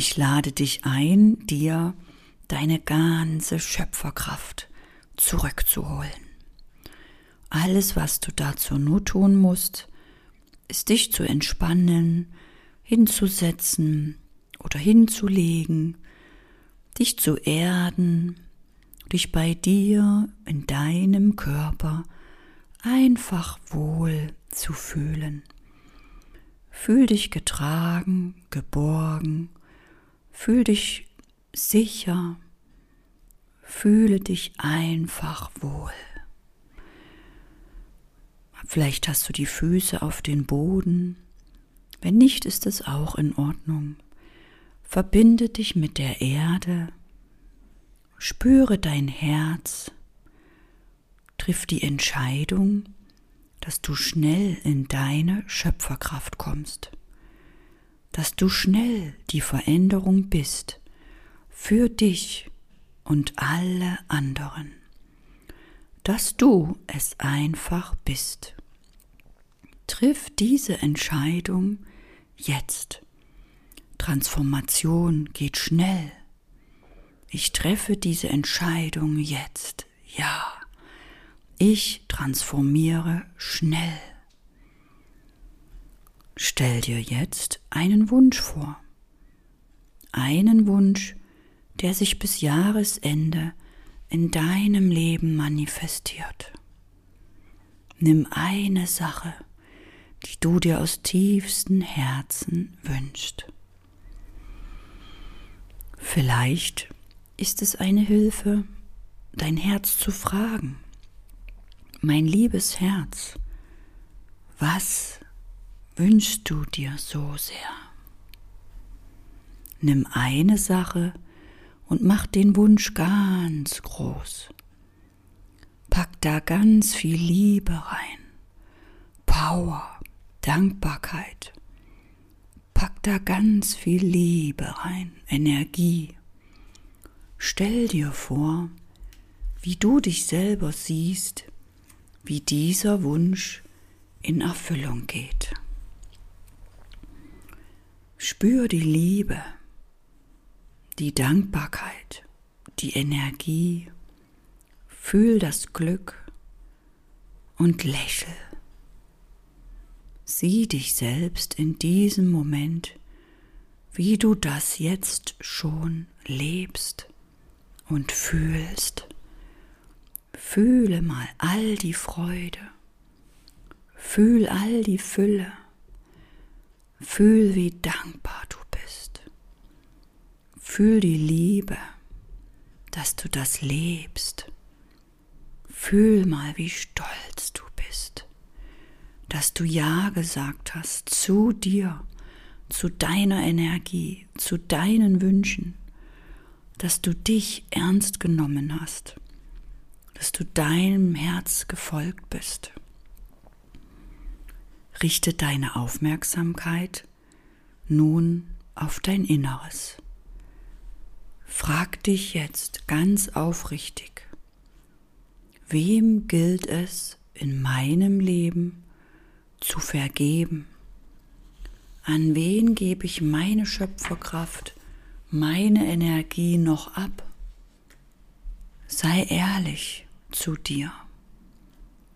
Ich lade dich ein, dir deine ganze Schöpferkraft zurückzuholen. Alles, was du dazu nur tun musst, ist dich zu entspannen, hinzusetzen oder hinzulegen, dich zu erden, dich bei dir in deinem Körper einfach wohl zu fühlen. Fühl dich getragen, geborgen, fühl dich sicher, fühle dich einfach wohl. Vielleicht hast du die Füße auf den Boden. Wenn nicht, ist es auch in Ordnung. Verbinde dich mit der Erde. Spüre dein Herz. Triff die Entscheidung, dass du schnell in deine Schöpferkraft kommst. Dass du schnell die Veränderung bist für dich und alle anderen. Dass du es einfach bist. Triff diese Entscheidung jetzt. Transformation geht schnell. Ich treffe diese Entscheidung jetzt. Ja, ich transformiere schnell. Stell dir jetzt einen Wunsch vor. Einen Wunsch, der sich bis Jahresende in deinem Leben manifestiert. Nimm eine Sache, die du dir aus tiefstem Herzen wünschst. Vielleicht ist es eine Hilfe, dein Herz zu fragen. Mein liebes Herz, was wünschst du dir so sehr? Nimm eine Sache und mach den Wunsch ganz groß. Pack da ganz viel Liebe rein, Power, Dankbarkeit. Pack da ganz viel Liebe rein, Energie. Stell dir vor, wie du dich selber siehst, wie dieser Wunsch in Erfüllung geht. Spür die Liebe, die Dankbarkeit, die Energie, fühl das Glück und lächel. Sieh dich selbst in diesem Moment, wie du das jetzt schon lebst und fühlst. Fühle mal all die Freude, fühl all die Fülle, fühl, wie dankbar du bist, fühl die Liebe, dass du das lebst, fühl mal, wie stolz du bist dass du Ja gesagt hast zu dir, zu deiner Energie, zu deinen Wünschen, dass du dich ernst genommen hast, dass du deinem Herz gefolgt bist. Richte deine Aufmerksamkeit nun auf dein Inneres. Frag dich jetzt ganz aufrichtig, wem gilt es in meinem Leben zu vergeben. An wen gebe ich meine Schöpferkraft, meine Energie noch ab? Sei ehrlich zu dir.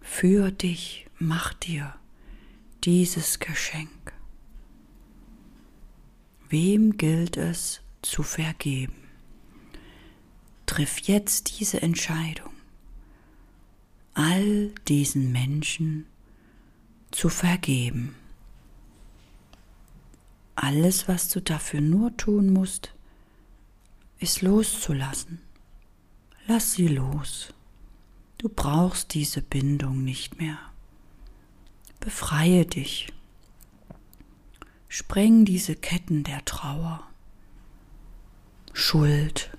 Für dich mach dir dieses Geschenk. Wem gilt es zu vergeben? Triff jetzt diese Entscheidung. All diesen Menschen zu vergeben. Alles, was du dafür nur tun musst, ist loszulassen. Lass sie los. Du brauchst diese Bindung nicht mehr. Befreie dich. Spreng diese Ketten der Trauer, Schuld,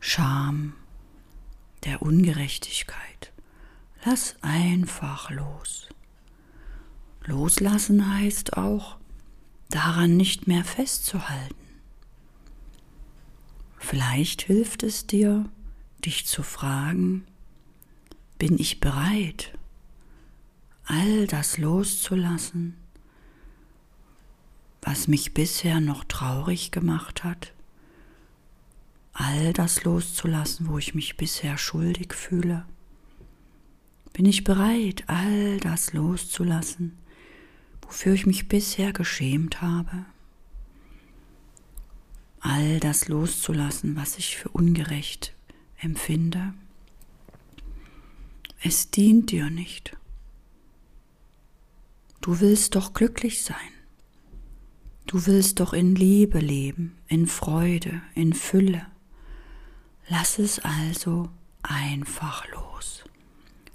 Scham, der Ungerechtigkeit. Lass einfach los. Loslassen heißt auch, daran nicht mehr festzuhalten. Vielleicht hilft es dir, dich zu fragen, bin ich bereit, all das loszulassen, was mich bisher noch traurig gemacht hat, all das loszulassen, wo ich mich bisher schuldig fühle? Bin ich bereit, all das loszulassen, wofür ich mich bisher geschämt habe? All das loszulassen, was ich für ungerecht empfinde? Es dient dir nicht. Du willst doch glücklich sein. Du willst doch in Liebe leben, in Freude, in Fülle. Lass es also einfach los.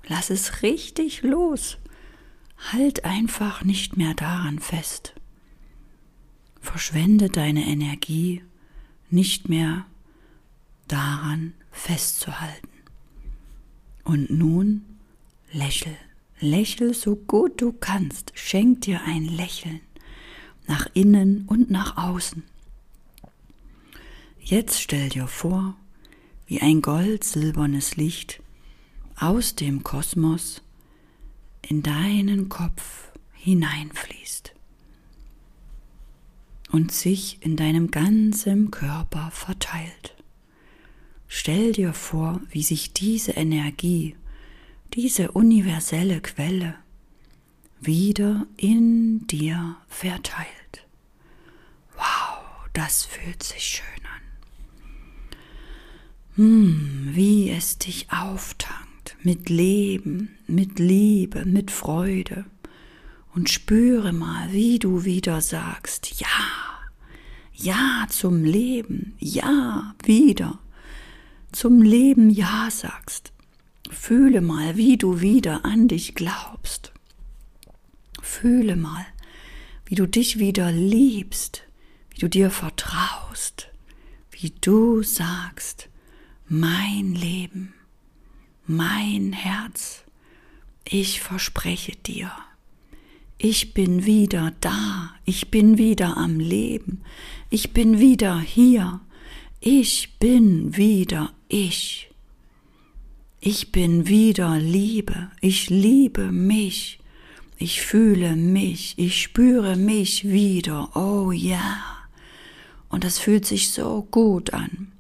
Lass es richtig los. Halt einfach nicht mehr daran fest. Verschwende deine Energie nicht mehr daran festzuhalten. Und nun lächel, lächel so gut du kannst, schenk dir ein Lächeln nach innen und nach außen. Jetzt stell dir vor, wie ein goldsilbernes Licht aus dem Kosmos in deinen Kopf hineinfließt und sich in deinem ganzen Körper verteilt. Stell dir vor, wie sich diese Energie, diese universelle Quelle wieder in dir verteilt. Wow, das fühlt sich schön an. Hm, wie es dich auftankt mit Leben, mit Liebe, mit Freude. Und spüre mal, wie du wieder sagst, ja, ja zum Leben, ja wieder zum Leben Ja sagst. Fühle mal, wie du wieder an dich glaubst. Fühle mal, wie du dich wieder liebst, wie du dir vertraust, wie du sagst, mein Leben, mein Herz, ich verspreche dir, ich bin wieder da, ich bin wieder am Leben, ich bin wieder hier, ich bin wieder ich. Ich bin wieder Liebe, ich liebe mich, ich fühle mich, ich spüre mich wieder, oh ja. Und das fühlt sich so gut an.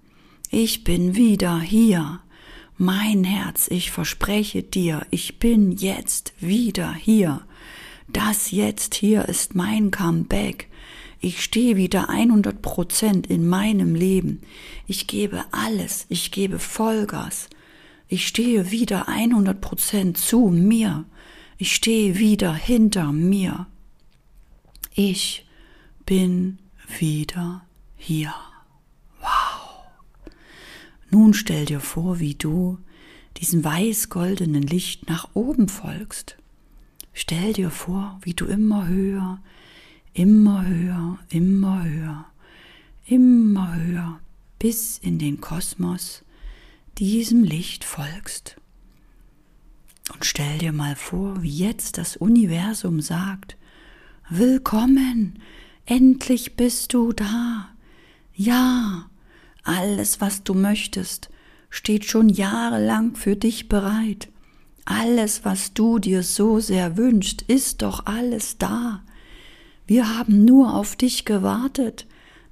Ich bin wieder hier, mein Herz, ich verspreche dir, ich bin jetzt wieder hier. Das jetzt hier ist mein Comeback. Ich stehe wieder 100 Prozent in meinem Leben. Ich gebe alles. Ich gebe Vollgas. Ich stehe wieder 100 Prozent zu mir. Ich stehe wieder hinter mir. Ich bin wieder hier. Wow. Nun stell dir vor, wie du diesem weiß-goldenen Licht nach oben folgst. Stell dir vor, wie du immer höher, immer höher, immer höher, immer höher, bis in den Kosmos diesem Licht folgst. Und stell dir mal vor, wie jetzt das Universum sagt, Willkommen, endlich bist du da. Ja, alles, was du möchtest, steht schon jahrelang für dich bereit. Alles, was du dir so sehr wünschst, ist doch alles da. Wir haben nur auf dich gewartet,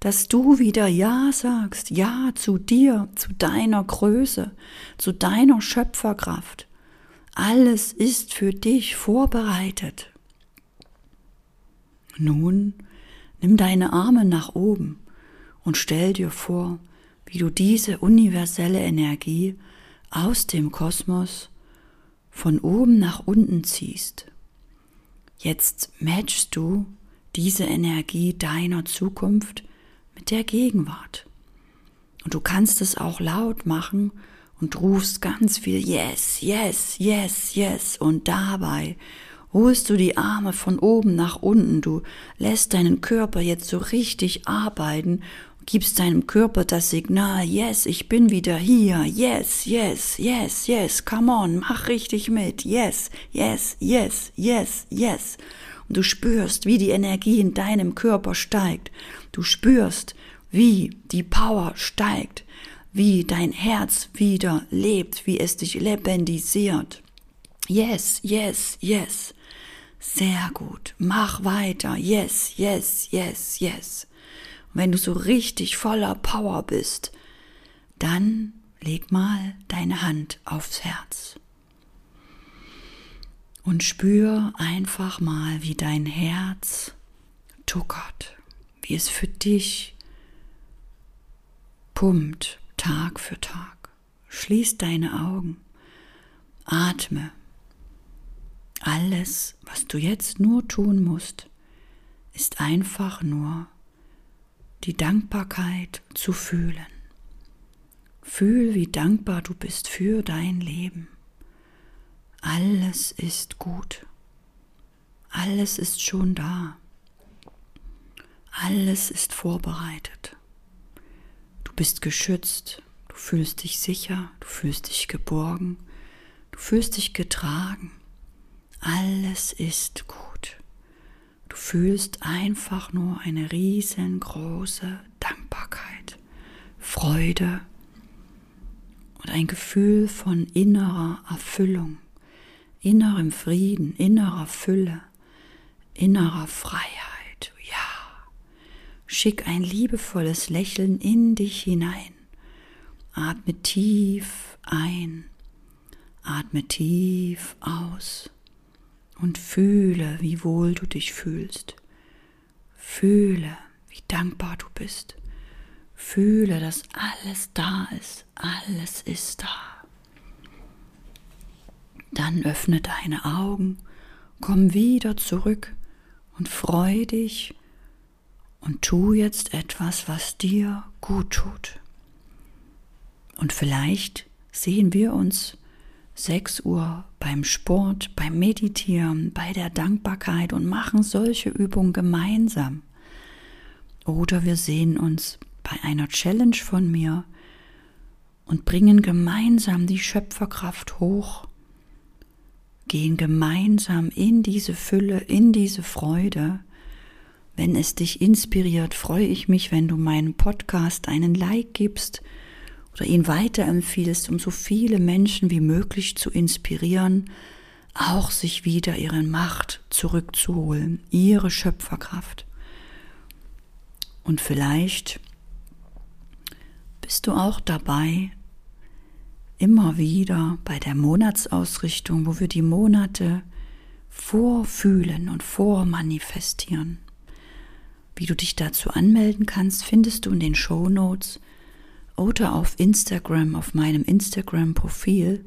dass du wieder Ja sagst, Ja zu dir, zu deiner Größe, zu deiner Schöpferkraft. Alles ist für dich vorbereitet. Nun nimm deine Arme nach oben und stell dir vor, wie du diese universelle Energie aus dem Kosmos von oben nach unten ziehst. Jetzt matchst du diese Energie deiner Zukunft mit der Gegenwart. Und du kannst es auch laut machen und rufst ganz viel Yes, Yes, Yes, Yes. Und dabei holst du die Arme von oben nach unten. Du lässt deinen Körper jetzt so richtig arbeiten gibst deinem Körper das Signal, yes, ich bin wieder hier, yes, yes, yes, yes, come on, mach richtig mit, yes, yes, yes, yes, yes. Und du spürst, wie die Energie in deinem Körper steigt. Du spürst, wie die Power steigt, wie dein Herz wieder lebt, wie es dich lebendisiert. Yes, yes, yes. Sehr gut. Mach weiter. Yes, yes, yes, yes. Und wenn du so richtig voller Power bist, dann leg mal deine Hand aufs Herz. Und spür einfach mal, wie dein Herz tuckert, wie es für dich pumpt, Tag für Tag. Schließ deine Augen, atme alles, was du jetzt nur tun musst, ist einfach nur die Dankbarkeit zu fühlen. Fühl, wie dankbar du bist für dein Leben. Alles ist gut. Alles ist schon da. Alles ist vorbereitet. Du bist geschützt. Du fühlst dich sicher. Du fühlst dich geborgen. Du fühlst dich getragen. Alles ist gut. Du fühlst einfach nur eine riesengroße Dankbarkeit, Freude und ein Gefühl von innerer Erfüllung, innerem Frieden, innerer Fülle, innerer Freiheit. Ja, schick ein liebevolles Lächeln in dich hinein. Atme tief ein, atme tief aus und fühle, wie wohl du dich fühlst. Fühle, wie dankbar du bist. Fühle, dass alles da ist. Alles ist da. Dann öffne deine Augen, komm wieder zurück und freu dich und tu jetzt etwas, was dir gut tut. Und vielleicht sehen wir uns 6 Uhr beim Sport, beim Meditieren, bei der Dankbarkeit und machen solche Übungen gemeinsam. Oder wir sehen uns bei einer Challenge von mir und bringen gemeinsam die Schöpferkraft hoch, gehen gemeinsam in diese Fülle, in diese Freude. Wenn es dich inspiriert, freue ich mich, wenn du meinem Podcast einen Like gibst oder ihn weiterempfiehlst, um so viele Menschen wie möglich zu inspirieren, auch sich wieder ihre Macht zurückzuholen, ihre Schöpferkraft. Und vielleicht bist du auch dabei, immer wieder bei der Monatsausrichtung, wo wir die Monate vorfühlen und vormanifestieren. Wie du dich dazu anmelden kannst, findest du in den Show Notes oder auf Instagram, auf meinem Instagram-Profil.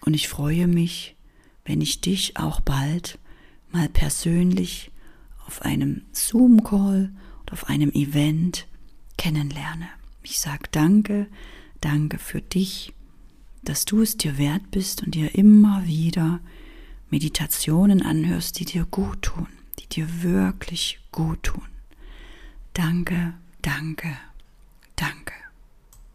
Und ich freue mich, wenn ich dich auch bald mal persönlich auf einem Zoom-Call oder auf einem Event kennenlerne. Ich sage danke, danke für dich, dass du es dir wert bist und dir immer wieder Meditationen anhörst, die dir gut tun, die dir wirklich gut tun. Danke, danke, danke.